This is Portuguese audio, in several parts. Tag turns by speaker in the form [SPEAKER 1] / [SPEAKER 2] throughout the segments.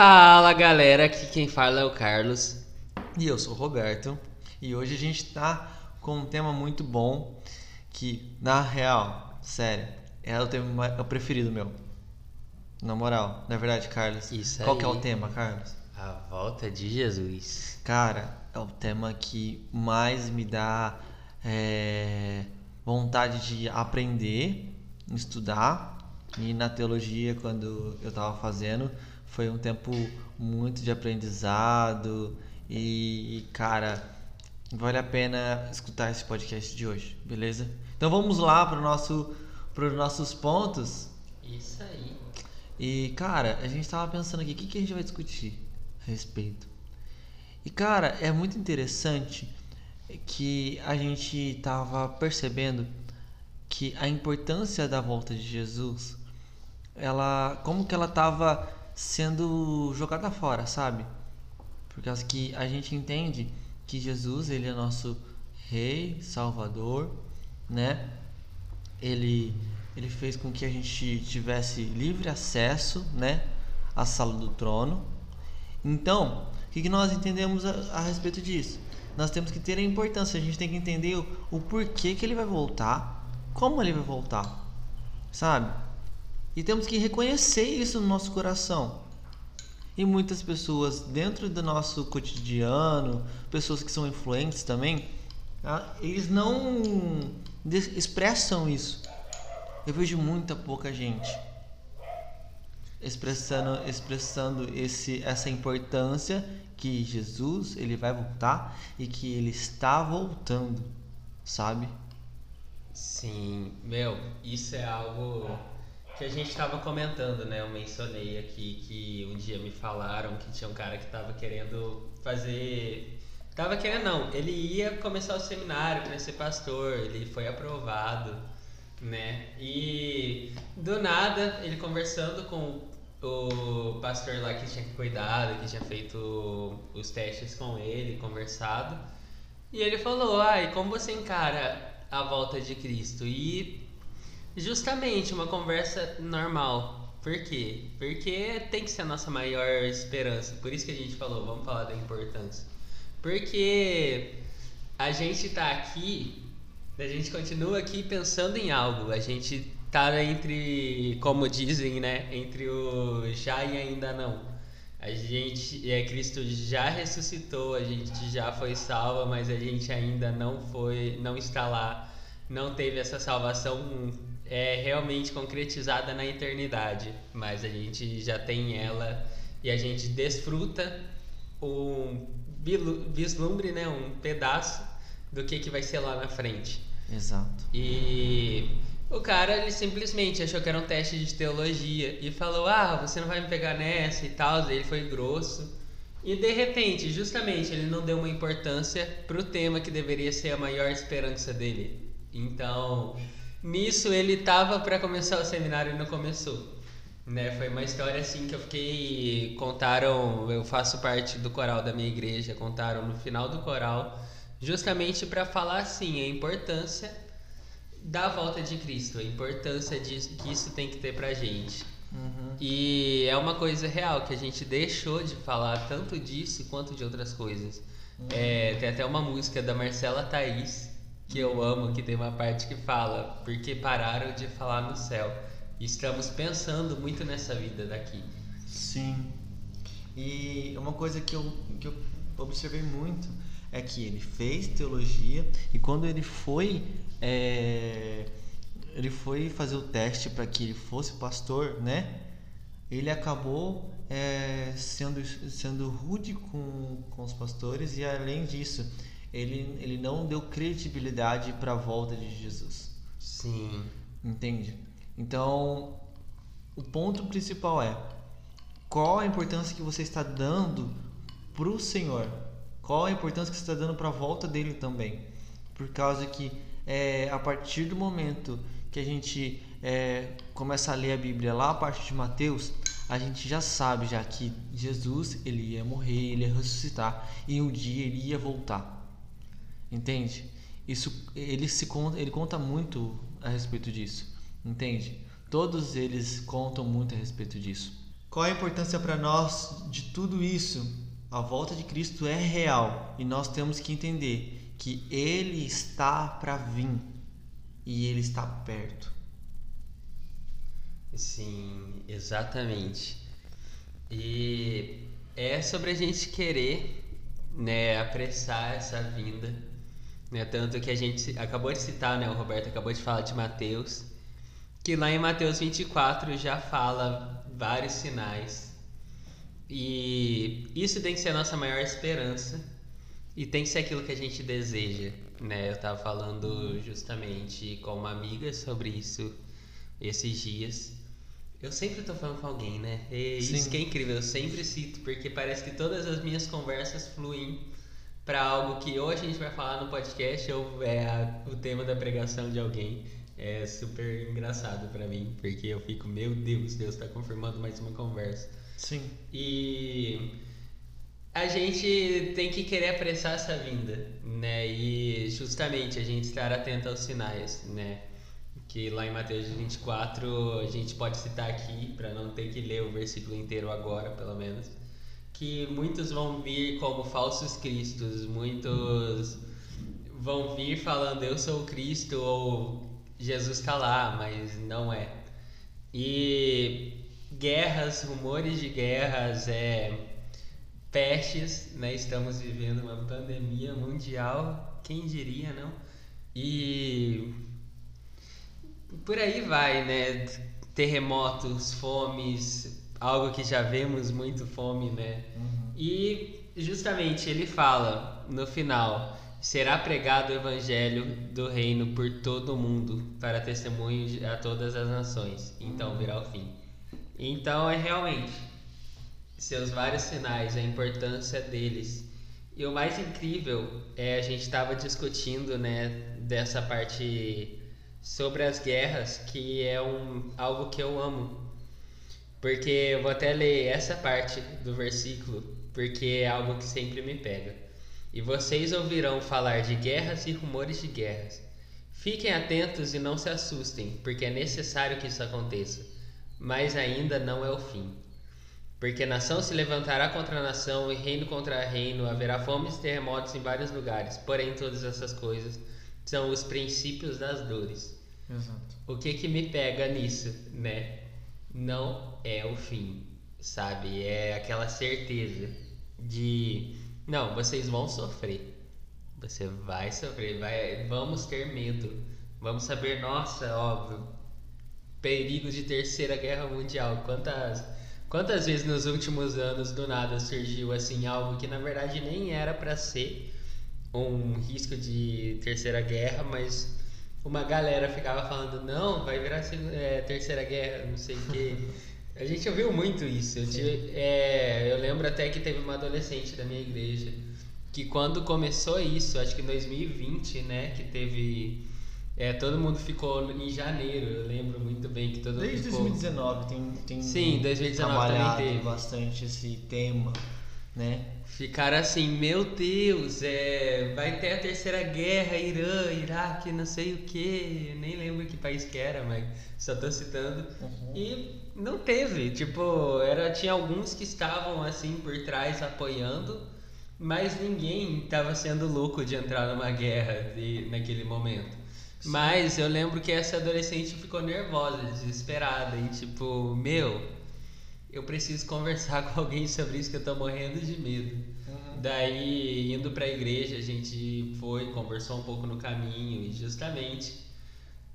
[SPEAKER 1] Fala galera, aqui quem fala é o Carlos.
[SPEAKER 2] E eu sou o Roberto. E hoje a gente tá com um tema muito bom que, na real, sério, é o tema é o preferido meu. Na moral, na verdade, Carlos.
[SPEAKER 1] Isso
[SPEAKER 2] Qual
[SPEAKER 1] aí.
[SPEAKER 2] que é o tema, Carlos?
[SPEAKER 1] A volta de Jesus.
[SPEAKER 2] Cara, é o tema que mais me dá é, vontade de aprender, estudar. E na teologia, quando eu tava fazendo, foi um tempo muito de aprendizado. E, cara, vale a pena escutar esse podcast de hoje, beleza? Então vamos lá para nosso, os nossos pontos.
[SPEAKER 1] Isso aí.
[SPEAKER 2] E, cara, a gente tava pensando aqui, o que, que a gente vai discutir a respeito? E, cara, é muito interessante que a gente tava percebendo que a importância da volta de Jesus, ela, como que ela tava sendo jogada fora, sabe? Por causa que a gente entende que Jesus, ele é nosso rei, salvador, né? Ele ele fez com que a gente tivesse livre acesso, né, à sala do trono. Então, o que, nós entendemos a, a, respeito disso? Nós temos que ter a importância, a gente tem que entender o, o porquê que ele vai voltar, como ele vai voltar, sabe? E temos que reconhecer isso no nosso coração. E muitas pessoas dentro do nosso cotidiano, pessoas que são influentes também, eles não expressam isso eu vejo muita pouca gente expressando expressando esse essa importância que Jesus ele vai voltar e que ele está voltando, sabe?
[SPEAKER 1] Sim, meu, isso é algo que a gente estava comentando, né? Eu mencionei aqui que um dia me falaram que tinha um cara que estava querendo fazer Tava querendo não, ele ia começar o seminário para ser pastor, ele foi aprovado né? E do nada, ele conversando com o pastor lá que tinha cuidado, que tinha feito os testes com ele, conversado. E ele falou: "Ai, como você encara a volta de Cristo?" E justamente uma conversa normal. Por quê? Porque tem que ser a nossa maior esperança. Por isso que a gente falou, vamos falar da importância. Porque a gente tá aqui a gente continua aqui pensando em algo. A gente tá entre, como dizem, né, entre o já e ainda não. A gente, é Cristo já ressuscitou, a gente já foi salva, mas a gente ainda não foi, não está lá, não teve essa salvação é realmente concretizada na eternidade, mas a gente já tem ela e a gente desfruta um vislumbre, né, um pedaço do que que vai ser lá na frente.
[SPEAKER 2] Exato.
[SPEAKER 1] E o cara, ele simplesmente achou que era um teste de teologia e falou: Ah, você não vai me pegar nessa e tal. Ele foi grosso. E de repente, justamente, ele não deu uma importância pro tema que deveria ser a maior esperança dele. Então, nisso ele tava para começar o seminário e não começou. Né? Foi uma história assim que eu fiquei. Contaram, eu faço parte do coral da minha igreja, contaram no final do coral justamente para falar assim a importância da volta de Cristo, a importância de, que isso tem que ter pra gente.
[SPEAKER 2] Uhum.
[SPEAKER 1] E é uma coisa real que a gente deixou de falar tanto disso quanto de outras coisas. Uhum. É, tem até uma música da Marcela Thaís que eu amo, que tem uma parte que fala porque pararam de falar no céu. E estamos pensando muito nessa vida daqui.
[SPEAKER 2] Sim. E uma coisa que eu, que eu observei muito é que ele fez teologia e quando ele foi é, ele foi fazer o teste para que ele fosse pastor, né? Ele acabou é, sendo sendo rude com, com os pastores e além disso ele, ele não deu credibilidade para a volta de Jesus.
[SPEAKER 1] Sim.
[SPEAKER 2] Entende? Então, o ponto principal é qual a importância que você está dando para o Senhor qual a importância que você está dando para a volta dele também? Por causa que é, a partir do momento que a gente é, começa a ler a Bíblia lá a partir de Mateus, a gente já sabe já que Jesus ele ia morrer, ele ia ressuscitar e um dia ele ia voltar. Entende? Isso ele se conta, ele conta muito a respeito disso. Entende? Todos eles contam muito a respeito disso. Qual a importância para nós de tudo isso, a volta de Cristo é real e nós temos que entender que Ele está para vir e Ele está perto.
[SPEAKER 1] Sim, exatamente. E é sobre a gente querer, né, apressar essa vinda, né, tanto que a gente acabou de citar, né, o Roberto acabou de falar de Mateus, que lá em Mateus 24 já fala vários sinais. E isso tem que ser a nossa maior esperança e tem que ser aquilo que a gente deseja, né? Eu estava falando justamente com uma amiga sobre isso esses dias. Eu sempre estou falando com alguém, né? E isso
[SPEAKER 2] Sim.
[SPEAKER 1] que é incrível, eu sempre cito, porque parece que todas as minhas conversas fluem para algo que ou a gente vai falar no podcast ou é a- o tema da pregação de alguém. É super engraçado para mim, porque eu fico, meu Deus, Deus está confirmando mais uma conversa.
[SPEAKER 2] Sim.
[SPEAKER 1] E a gente tem que querer apressar essa vinda, né? E justamente a gente estar atento aos sinais, né? Que lá em Mateus 24 a gente pode citar aqui, para não ter que ler o versículo inteiro agora, pelo menos, que muitos vão vir como falsos cristos, muitos vão vir falando eu sou o Cristo ou Jesus está lá, mas não é. E guerras, rumores de guerras, é, pestes, né? Estamos vivendo uma pandemia mundial, quem diria, não? E por aí vai, né? Terremotos, fomes, algo que já vemos muito fome, né? E justamente ele fala no final: será pregado o evangelho do reino por todo o mundo para testemunho a todas as nações. Então virá o fim. Então é realmente seus vários sinais, a importância deles. E o mais incrível é a gente estava discutindo, né, dessa parte sobre as guerras, que é um algo que eu amo. Porque eu vou até ler essa parte do versículo, porque é algo que sempre me pega. E vocês ouvirão falar de guerras e rumores de guerras. Fiquem atentos e não se assustem, porque é necessário que isso aconteça. Mas ainda não é o fim. Porque nação se levantará contra nação e reino contra reino, haverá fomes e terremotos em vários lugares. Porém, todas essas coisas são os princípios das dores.
[SPEAKER 2] Exato.
[SPEAKER 1] O que que me pega nisso, né? Não é o fim, sabe? É aquela certeza de não, vocês vão sofrer. Você vai sofrer, vai, vamos ter medo. Vamos saber, nossa, óbvio, perigos de terceira guerra mundial. Quantas quantas vezes nos últimos anos do nada surgiu assim algo que na verdade nem era para ser um risco de terceira guerra, mas uma galera ficava falando, não, vai virar é, terceira guerra, não sei o quê. A gente ouviu muito isso. Eu, tive- é, eu lembro até que teve uma adolescente da minha igreja que quando começou isso, acho que em 2020, né, que teve. é, todo mundo ficou em janeiro, eu lembro muito bem que todo mundo
[SPEAKER 2] Desde
[SPEAKER 1] ficou.
[SPEAKER 2] 2019 tem, tem
[SPEAKER 1] Sim, 2019 também
[SPEAKER 2] trabalhado
[SPEAKER 1] teve.
[SPEAKER 2] bastante esse tema, né?
[SPEAKER 1] Ficaram assim, meu Deus, é, vai ter a terceira guerra, Irã, Iraque, não sei o que, nem lembro que país que era, mas só tô citando.
[SPEAKER 2] Uhum.
[SPEAKER 1] E não teve, tipo, era, tinha alguns que estavam assim por trás apoiando, mas ninguém estava sendo louco de entrar numa guerra de, naquele momento. Mas eu lembro que essa adolescente ficou nervosa, desesperada, e tipo, meu, eu preciso conversar com alguém sobre isso que eu tô morrendo de medo.
[SPEAKER 2] Uhum.
[SPEAKER 1] Daí, indo pra igreja, a gente foi, conversou um pouco no caminho e justamente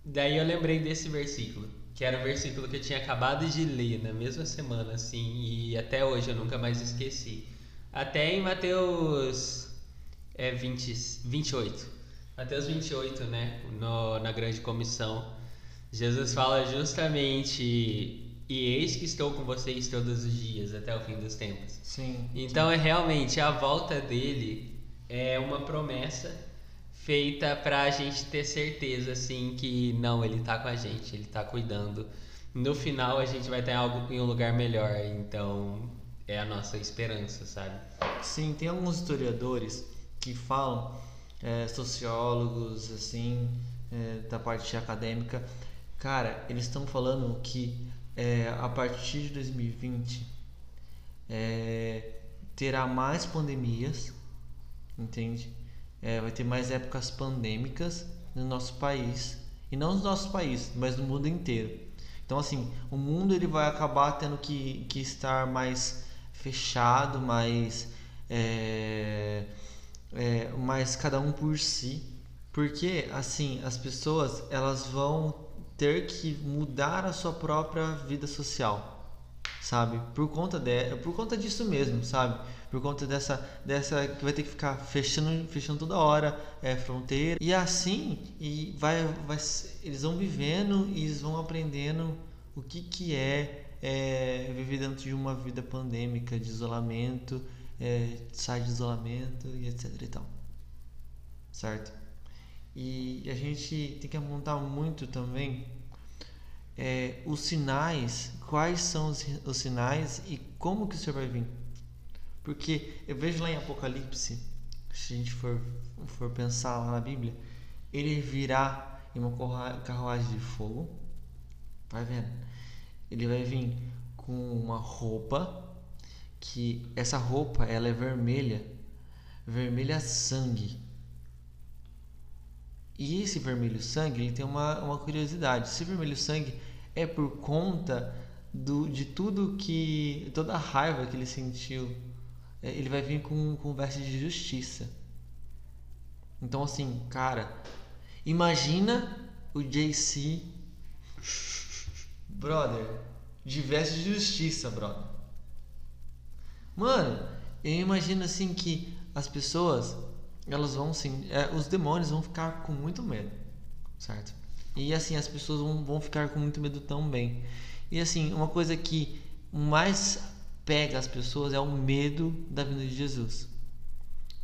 [SPEAKER 1] daí eu lembrei desse versículo, que era o versículo que eu tinha acabado de ler na mesma semana, assim, e até hoje eu nunca mais esqueci. Até em Mateus é 20, 28. Mateus 28, né, no, na grande comissão, Jesus fala justamente e eis que estou com vocês todos os dias até o fim dos tempos.
[SPEAKER 2] Sim.
[SPEAKER 1] Então é realmente a volta dele é uma promessa feita pra gente ter certeza assim que não, ele tá com a gente, ele tá cuidando. No final a gente vai em, algo, em um lugar melhor, então é a nossa esperança, sabe?
[SPEAKER 2] Sim, tem alguns historiadores que falam, é, sociólogos, assim, é, da parte acadêmica, cara, eles estão falando que é, a partir de 2020 é, terá mais pandemias, entende? É, vai ter mais épocas pandêmicas no nosso país e não no nosso país, mas no mundo inteiro. Então assim, o mundo ele vai acabar tendo que, que estar mais fechado, mais é, é, mais cada um por si, porque assim as pessoas elas vão ter que mudar a sua própria vida social, sabe? Por conta de, por conta disso mesmo, sabe? Por conta dessa dessa que vai ter que ficar fechando fechando toda hora é, fronteira e assim e vai vai eles vão vivendo e eles vão aprendendo o que que é, é viver dentro de uma vida pandêmica de isolamento, é, sai de isolamento e etc e tal, certo? E a gente tem que apontar muito também é, os sinais, quais são os, os, sinais e como que o Senhor vai vir. Porque eu vejo lá em Apocalipse, se a gente for, for pensar lá na Bíblia, ele virá em uma carruagem de fogo, vai vendo? Ele vai vir com uma roupa, que essa roupa ela é vermelha, vermelha sangue. E esse vermelho sangue ele tem uma, uma curiosidade. Esse vermelho sangue é por conta do, de tudo que. toda a raiva que ele sentiu. É, ele vai vir com, com vestes de justiça. Então, assim, cara, imagina o JC. Brother, de vestes de justiça, brother. Mano, eu imagino assim que as pessoas elas vão sim, é, os demônios vão ficar com muito medo, certo? E assim as pessoas vão, vão ficar com muito medo também. E assim, uma coisa que mais pega as pessoas é o medo da vinda de Jesus.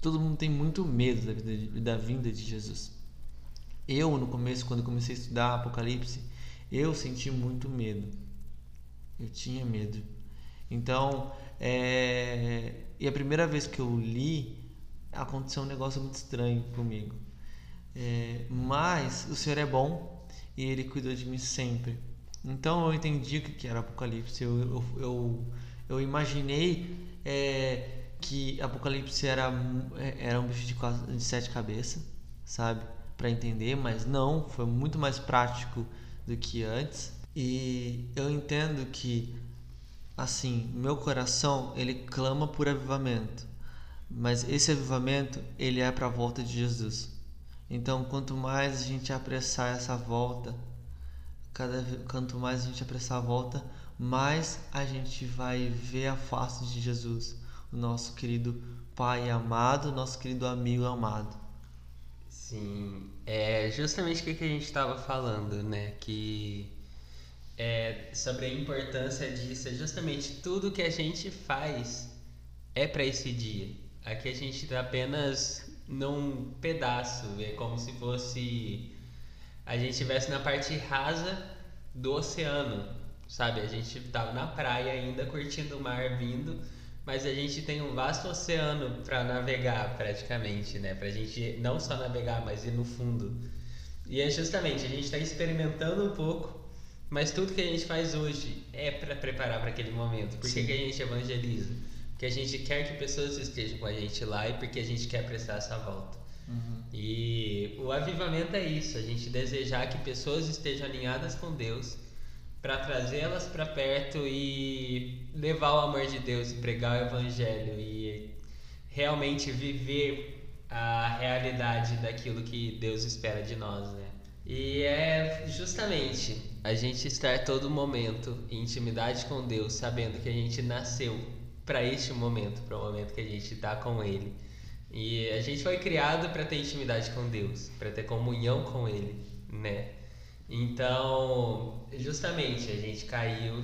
[SPEAKER 2] Todo mundo tem muito medo da, vida de, da vinda de Jesus. Eu, no começo, quando comecei a estudar Apocalipse, eu senti muito medo. Eu tinha medo. Então, é... e a primeira vez que eu li, aconteceu um negócio muito estranho comigo. É, mas o Senhor é bom e Ele cuidou de mim sempre. Então eu entendi o que era Apocalipse. Eu, eu, eu, eu imaginei é, que Apocalipse era, era um bicho de, de sete cabeças, sabe? Para entender, mas não, foi muito mais prático do que antes. E eu entendo que, assim, meu coração ele clama por avivamento mas esse avivamento, ele é para a volta de Jesus. Então, quanto mais a gente apressar essa volta, cada quanto mais a gente apressar a volta, mais a gente vai ver a face de Jesus, o nosso querido Pai amado, nosso querido amigo amado.
[SPEAKER 1] Sim, é justamente o que a gente estava falando, né? Que é sobre a importância disso, é justamente tudo que a gente faz é para esse dia. Aqui a gente está apenas num pedaço, é como se fosse a gente estivesse na parte rasa do oceano, sabe? A gente estava na praia ainda curtindo o mar vindo, mas a gente tem um vasto oceano para navegar praticamente, né? Para a gente não só navegar, mas ir no fundo. E é justamente a gente está experimentando um pouco, mas tudo que a gente faz hoje é para preparar para aquele momento. Por que, que a gente evangeliza? Que a gente quer que pessoas estejam com a gente lá e porque a gente quer prestar essa volta. Uhum. E o avivamento é isso, a gente desejar que pessoas estejam alinhadas com Deus para trazê-las para perto e levar o amor de Deus e pregar o evangelho e realmente viver a realidade daquilo que Deus espera de nós, né? E é justamente a gente estar todo momento em intimidade com Deus, sabendo que a gente nasceu para este momento, para o momento que a gente está com Ele. E a gente foi criado para ter intimidade com Deus, para ter comunhão com Ele, né? Então, justamente, a gente caiu,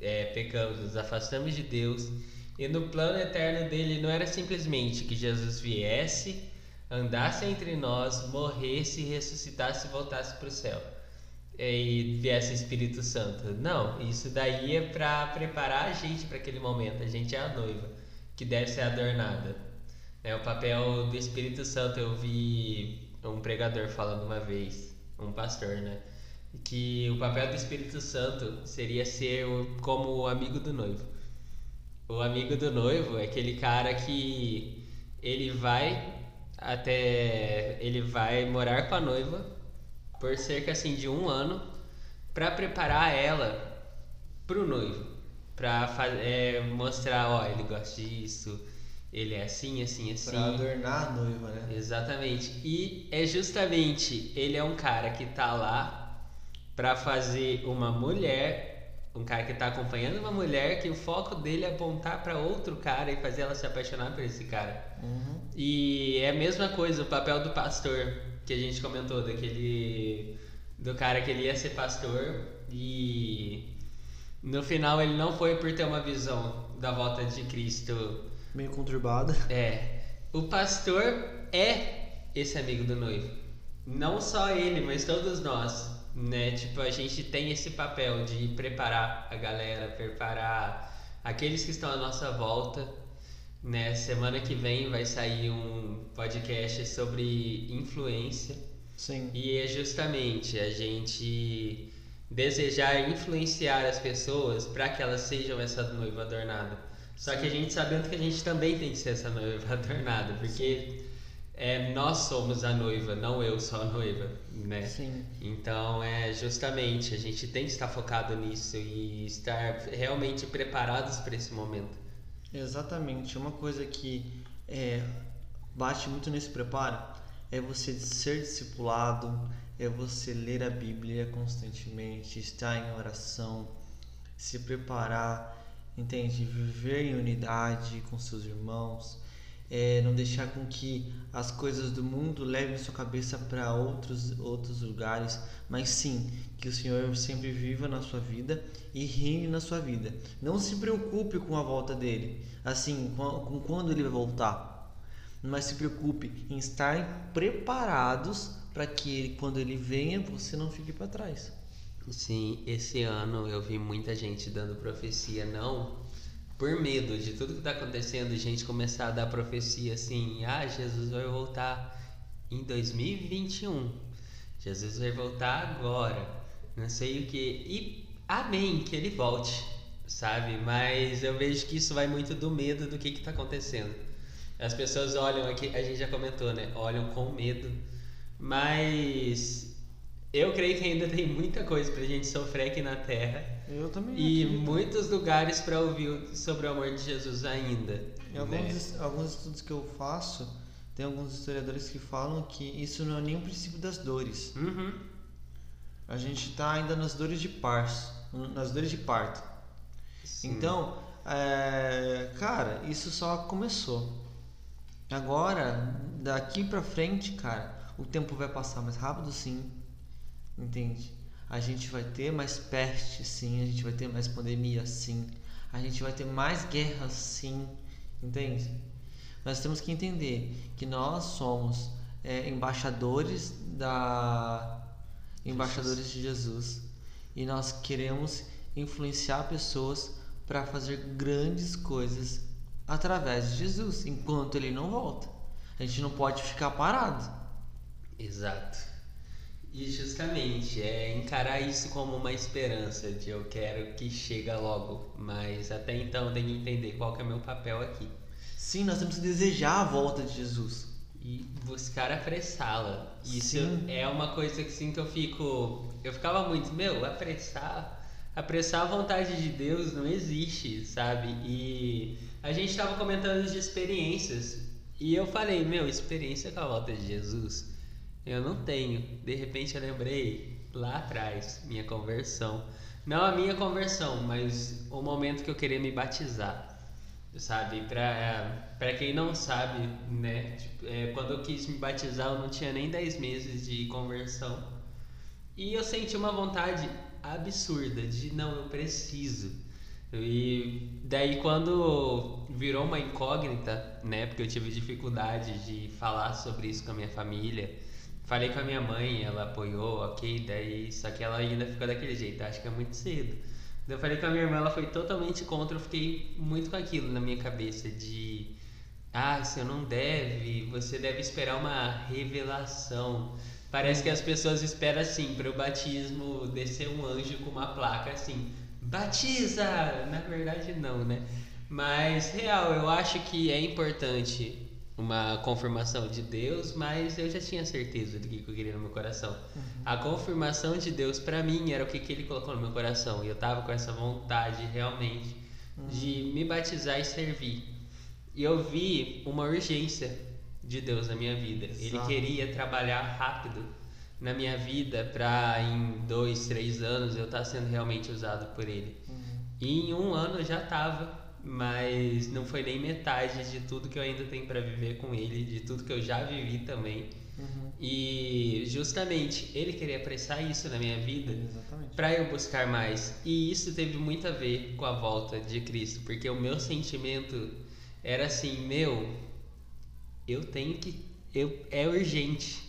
[SPEAKER 1] é, pecamos, nos afastamos de Deus. E no plano eterno dele não era simplesmente que Jesus viesse, andasse entre nós, morresse, ressuscitasse e voltasse para o céu e viesse o Espírito Santo. Não, isso daí é para preparar a gente para aquele momento. A gente é a noiva que deve ser adornada. É o papel do Espírito Santo. Eu vi um pregador falando uma vez, um pastor, né? Que o papel do Espírito Santo seria ser como o amigo do noivo. O amigo do noivo é aquele cara que ele vai até. ele vai morar com a noiva por cerca assim de um ano para preparar ela pro noivo. Pra é, mostrar, ó, ele gosta disso, ele é assim, assim, assim.
[SPEAKER 2] Pra adornar a noiva, né?
[SPEAKER 1] Exatamente. E é justamente, ele é um cara que tá lá pra fazer uma mulher um cara que está acompanhando uma mulher que o foco dele é apontar para outro cara e fazer ela se apaixonar por esse cara.
[SPEAKER 2] Uhum.
[SPEAKER 1] E é a mesma coisa o papel do pastor que a gente comentou daquele do cara que ele ia ser pastor e no final ele não foi por ter uma visão da volta de Cristo
[SPEAKER 2] meio conturbada.
[SPEAKER 1] É. O pastor é esse amigo do noivo. Não só ele, mas todos nós né? Tipo, a gente tem esse papel de preparar a galera, preparar aqueles que estão à nossa volta, né? Semana que vem vai sair um podcast sobre influência.
[SPEAKER 2] Sim.
[SPEAKER 1] E é justamente a gente desejar influenciar as pessoas para que elas sejam essa noiva adornada. Só que a gente sabendo que a gente também tem que ser essa noiva adornada, porque é, nós somos a noiva, não eu sou a noiva, né?
[SPEAKER 2] Sim.
[SPEAKER 1] Então é justamente a gente tem que estar focado nisso e estar realmente preparados para esse momento.
[SPEAKER 2] Exatamente. Uma coisa que é, bate muito nesse preparo é você ser discipulado, é você ler a Bíblia constantemente, estar em oração, se preparar, entende? Viver em unidade com seus irmãos é, não deixar com que as coisas do mundo levem sua cabeça para outros outros lugares, mas sim que o Senhor sempre viva na sua vida e reine na sua vida. Não se preocupe com a volta dele, assim, com, quando ele vai voltar, mas se preocupe em estar preparados para que ele, quando ele venha, você não fique para trás.
[SPEAKER 1] Sim, esse ano eu vi muita gente dando profecia não por medo de tudo que está acontecendo, gente começar a dar profecia assim: ah, Jesus vai voltar em 2021, Jesus vai voltar agora, não sei o que, e amém, que ele volte, sabe? Mas eu vejo que isso vai muito do medo do que está acontecendo. As pessoas olham aqui, a gente já comentou, né? Olham com medo, mas eu creio que ainda tem muita coisa pra gente sofrer aqui na Terra
[SPEAKER 2] eu também.
[SPEAKER 1] E acredito. muitos lugares para ouvir sobre o amor de Jesus ainda.
[SPEAKER 2] Em né? alguns, alguns estudos que eu faço, tem alguns historiadores que falam que isso não é nem o princípio das dores.
[SPEAKER 1] Uhum.
[SPEAKER 2] A gente está ainda nas dores de parto, nas dores de parto. Sim. Então, é, cara, isso só começou. Agora, daqui para frente, cara, o tempo vai passar mais rápido, sim. Entende? a gente vai ter mais peste, sim, a gente vai ter mais pandemia, sim, a gente vai ter mais guerras, sim, entende? Nós temos que entender que nós somos é, embaixadores da embaixadores de Jesus e nós queremos influenciar pessoas para fazer grandes coisas através de Jesus, enquanto ele não volta. A gente não pode ficar parado.
[SPEAKER 1] Exato. E justamente, é encarar isso como uma esperança de eu quero que chega logo, mas até então tem que entender qual que é meu papel aqui.
[SPEAKER 2] Sim, nós temos que desejar a volta de Jesus.
[SPEAKER 1] E buscar apressá-la. Isso sim. é uma coisa que sim que eu fico. Eu ficava muito, meu, apressar. Apressar a vontade de Deus não existe, sabe? E a gente estava comentando de experiências. E eu falei, meu, experiência com a volta de Jesus eu não tenho. De repente eu lembrei lá atrás, minha conversão. Não a minha conversão, mas o momento que eu queria me batizar. Sabe? Pra, pra quem não sabe, né? Tipo, é, quando eu quis me batizar, eu não tinha nem 10 meses de conversão. E eu senti uma vontade absurda de não, eu preciso. E daí quando virou uma incógnita, né? Porque eu tive dificuldade de falar sobre isso com a minha família Falei com a minha mãe, ela apoiou, ok, daí só que ela ainda ficou daquele jeito, acho que é muito cedo. Eu falei com a minha irmã, ela foi totalmente contra, eu fiquei muito com aquilo na minha cabeça de ah, você não deve, você deve esperar uma revelação. Parece que as pessoas esperam assim para o batismo descer um anjo com uma placa assim, batiza! Na verdade não, né? Mas, real, eu acho que é importante uma confirmação de Deus, mas eu já tinha certeza do que eu queria no meu coração. Uhum. A confirmação de Deus para mim era o que, que ele colocou no meu coração. E eu tava com essa vontade realmente uhum. de me batizar e servir. E eu vi uma urgência de Deus na minha vida. Exato. Ele queria trabalhar rápido na minha vida para em dois, três anos eu estar tá sendo realmente usado por Ele. Uhum. E em um ano eu já estava mas não foi nem metade de tudo que eu ainda tenho para viver com ele, de tudo que eu já vivi também. Uhum. E justamente ele queria apressar isso na minha vida para eu buscar mais. E isso teve muito a ver com a volta de Cristo, porque o meu sentimento era assim, meu, eu tenho que eu é urgente.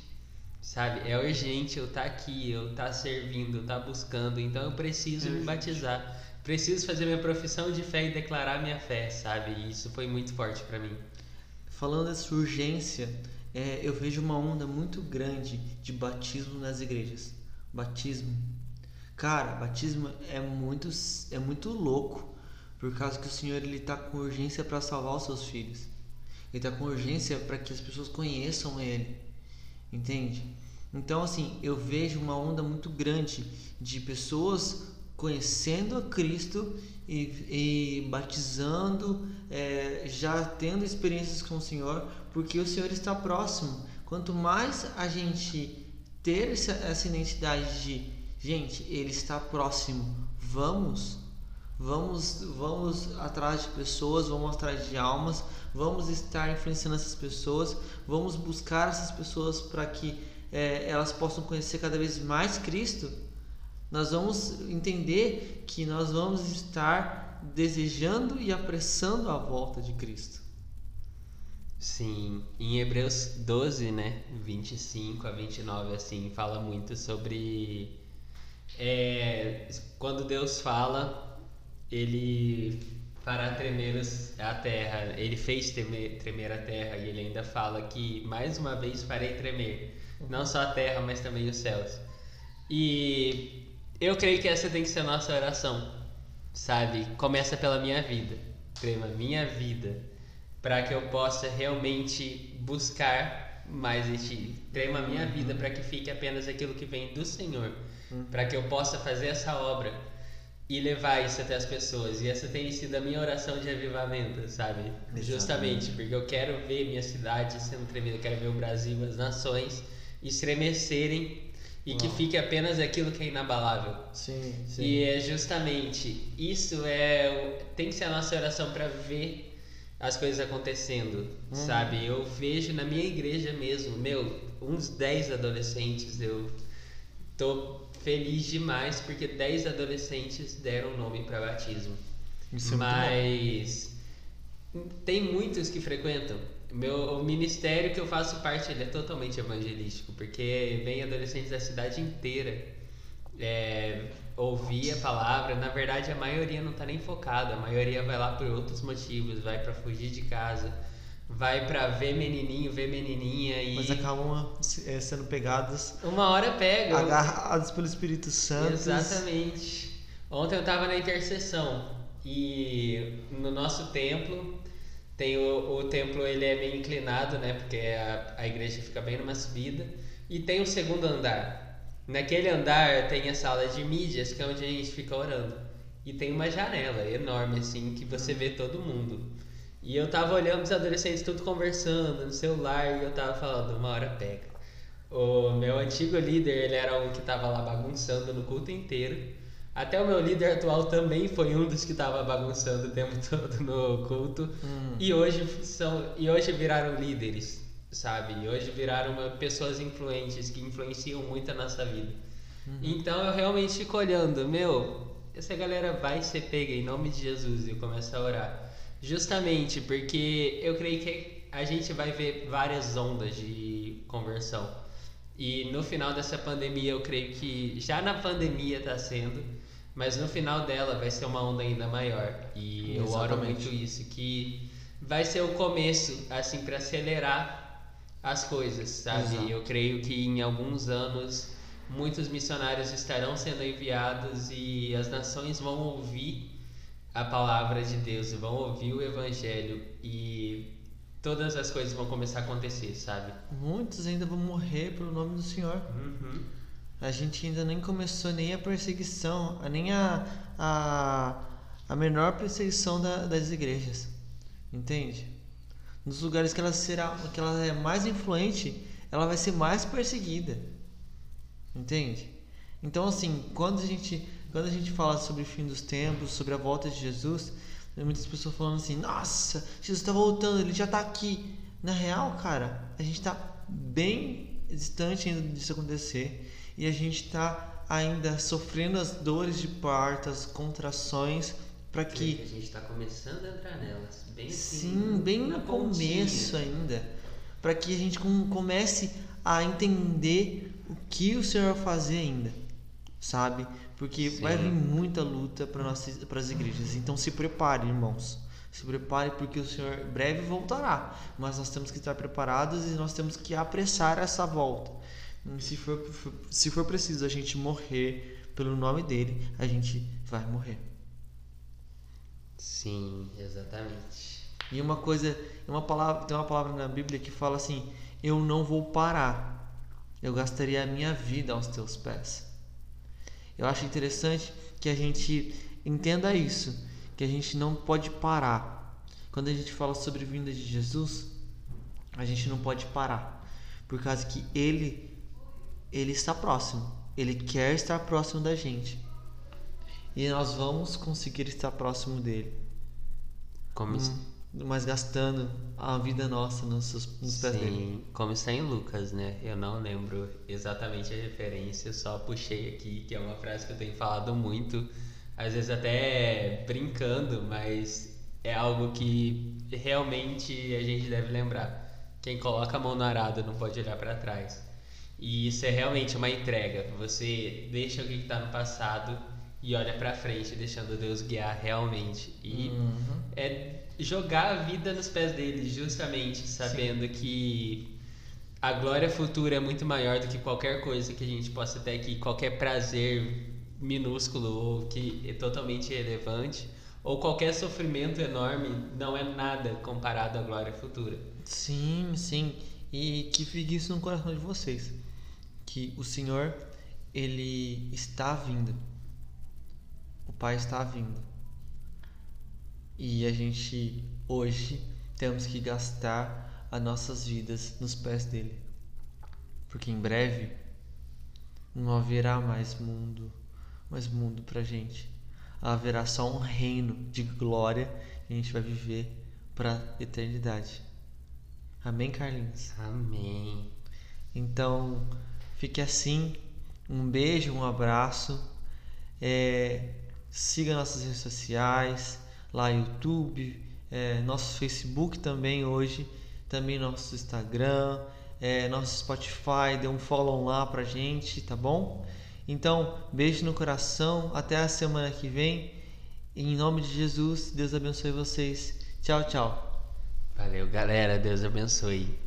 [SPEAKER 1] Sabe? É urgente eu estar tá aqui, eu estar tá servindo, eu estar tá buscando, então eu preciso é me batizar preciso fazer minha profissão de fé e declarar minha fé, sabe? E isso foi muito forte para mim.
[SPEAKER 2] Falando dessa urgência, é, eu vejo uma onda muito grande de batismo nas igrejas. Batismo. Cara, batismo é muito, é muito louco, por causa que o Senhor ele tá com urgência para salvar os seus filhos. Ele tá com urgência para que as pessoas conheçam Ele, entende? Então, assim, eu vejo uma onda muito grande de pessoas conhecendo a Cristo e, e batizando, é, já tendo experiências com o Senhor, porque o Senhor está próximo. Quanto mais a gente ter essa, essa identidade de, gente, Ele está próximo, vamos, vamos, vamos atrás de pessoas, vamos atrás de almas, vamos estar influenciando essas pessoas, vamos buscar essas pessoas para que é, elas possam conhecer cada vez mais Cristo nós vamos entender que nós vamos estar desejando e apressando a volta de Cristo.
[SPEAKER 1] Sim, em Hebreus 12, né, 25 a 29, assim, fala muito sobre é, quando Deus fala, ele fará tremer a terra, ele fez tremer, tremer a terra e ele ainda fala que mais uma vez farei tremer, não só a terra, mas também os céus. E eu creio que essa tem que ser a nossa oração, sabe? Começa pela minha vida, trema minha vida, para que eu possa realmente buscar mais de ti. Trema minha uhum. vida para que fique apenas aquilo que vem do Senhor, uhum. para que eu possa fazer essa obra e levar isso até as pessoas. E essa tem sido a minha oração de avivamento, sabe? Exatamente. Justamente porque eu quero ver minha cidade sendo tremida, eu quero ver o Brasil, as nações estremecerem e que fique apenas aquilo que é inabalável.
[SPEAKER 2] Sim, sim.
[SPEAKER 1] E é justamente isso é tem que ser a nossa oração para ver as coisas acontecendo, uhum. sabe? Eu vejo na minha igreja mesmo, meu, uns 10 adolescentes, eu tô feliz demais porque 10 adolescentes deram nome para batismo. Isso é Mas tem muitos que frequentam meu, o ministério que eu faço parte ele é totalmente evangelístico, porque vem adolescentes da cidade inteira é, ouvir a palavra. Na verdade, a maioria não está nem focada, a maioria vai lá por outros motivos, vai para fugir de casa, vai para ver menininho, ver menininha e.
[SPEAKER 2] Mas acabam é, sendo pegados.
[SPEAKER 1] Uma hora pega.
[SPEAKER 2] Agarrados pelo Espírito Santo.
[SPEAKER 1] Exatamente. Ontem eu estava na intercessão e no nosso templo tem o, o templo, ele é meio inclinado, né? Porque a, a igreja fica bem numa subida. E tem o segundo andar. Naquele andar tem a sala de mídias, que é onde a gente fica orando. E tem uma janela enorme, assim, que você vê todo mundo. E eu tava olhando os adolescentes tudo conversando no celular e eu tava falando, uma hora pega. O meu antigo líder, ele era um que tava lá bagunçando no culto inteiro. Até o meu líder atual também foi um dos que estava bagunçando o tempo todo no culto. Hum. E hoje são e hoje viraram líderes, sabe? E hoje viraram uma, pessoas influentes que influenciam muito a nossa vida. Uhum. Então eu realmente fico olhando, meu, essa galera vai ser pega em nome de Jesus e eu começo a orar. Justamente porque eu creio que a gente vai ver várias ondas de conversão. E no final dessa pandemia, eu creio que já na pandemia está sendo, mas no final dela vai ser uma onda ainda maior. E Exatamente. eu oro muito isso, que vai ser o começo, assim, para acelerar as coisas, sabe? Exato. Eu creio que em alguns anos muitos missionários estarão sendo enviados e as nações vão ouvir a palavra de Deus e vão ouvir o evangelho e todas as coisas vão começar a acontecer, sabe?
[SPEAKER 2] Muitos ainda vão morrer pelo nome do Senhor.
[SPEAKER 1] Uhum.
[SPEAKER 2] A gente ainda nem começou nem a perseguição, nem a, a, a menor perseguição da, das igrejas. Entende? Nos lugares que ela será, que ela é mais influente, ela vai ser mais perseguida. Entende? Então assim, quando a gente quando a gente fala sobre o fim dos tempos, sobre a volta de Jesus, tem muitas pessoas falando assim: "Nossa, Jesus está voltando, ele já está aqui". Na real, cara, a gente está bem distante ainda disso acontecer e a gente está ainda sofrendo as dores de parto, as contrações para que
[SPEAKER 1] a gente está começando a entrar nelas, bem assim,
[SPEAKER 2] sim, bem no começo ainda, para que a gente comece a entender o que o Senhor vai fazer ainda, sabe? Porque sim. vai vir muita luta para as igrejas. Então se prepare, irmãos. Se prepare porque o Senhor breve voltará, mas nós temos que estar preparados e nós temos que apressar essa volta. Se for, se for preciso a gente morrer pelo nome dele, a gente vai morrer.
[SPEAKER 1] Sim, exatamente.
[SPEAKER 2] E uma coisa, uma palavra, tem uma palavra na Bíblia que fala assim: eu não vou parar. Eu gastaria a minha vida aos teus pés. Eu acho interessante que a gente entenda isso, que a gente não pode parar. Quando a gente fala sobre a vinda de Jesus, a gente não pode parar, por causa que ele ele está próximo. Ele quer estar próximo da gente. E nós vamos conseguir estar próximo dele.
[SPEAKER 1] Como hum,
[SPEAKER 2] mas gastando a vida nossa nos, nos pés Sim, dele.
[SPEAKER 1] Como está em Lucas, né? Eu não lembro exatamente a referência, só puxei aqui, que é uma frase que eu tenho falado muito, às vezes até brincando, mas é algo que realmente a gente deve lembrar. Quem coloca a mão no arado não pode olhar para trás. E isso é realmente uma entrega. Você deixa o que está no passado e olha para frente, deixando Deus guiar realmente. E uhum. é jogar a vida nos pés dele, justamente sabendo Sim. que a glória futura é muito maior do que qualquer coisa que a gente possa ter aqui, qualquer prazer minúsculo ou que é totalmente irrelevante, ou qualquer sofrimento enorme não é nada comparado à glória futura.
[SPEAKER 2] Sim, sim. E que fique isso no coração de vocês que o Senhor ele está vindo. O Pai está vindo. E a gente hoje temos que gastar as nossas vidas nos pés dele. Porque em breve não haverá mais mundo, mais mundo pra gente. Haverá só um reino de glória e a gente vai viver para eternidade. Amém, Carlinhos?
[SPEAKER 1] Amém.
[SPEAKER 2] Então, Fique assim. Um beijo, um abraço. É, siga nossas redes sociais, lá YouTube, é, nosso Facebook também hoje, também nosso Instagram, é, nosso Spotify, dê um follow lá pra gente, tá bom? Então, beijo no coração, até a semana que vem. Em nome de Jesus, Deus abençoe vocês. Tchau, tchau.
[SPEAKER 1] Valeu, galera. Deus abençoe.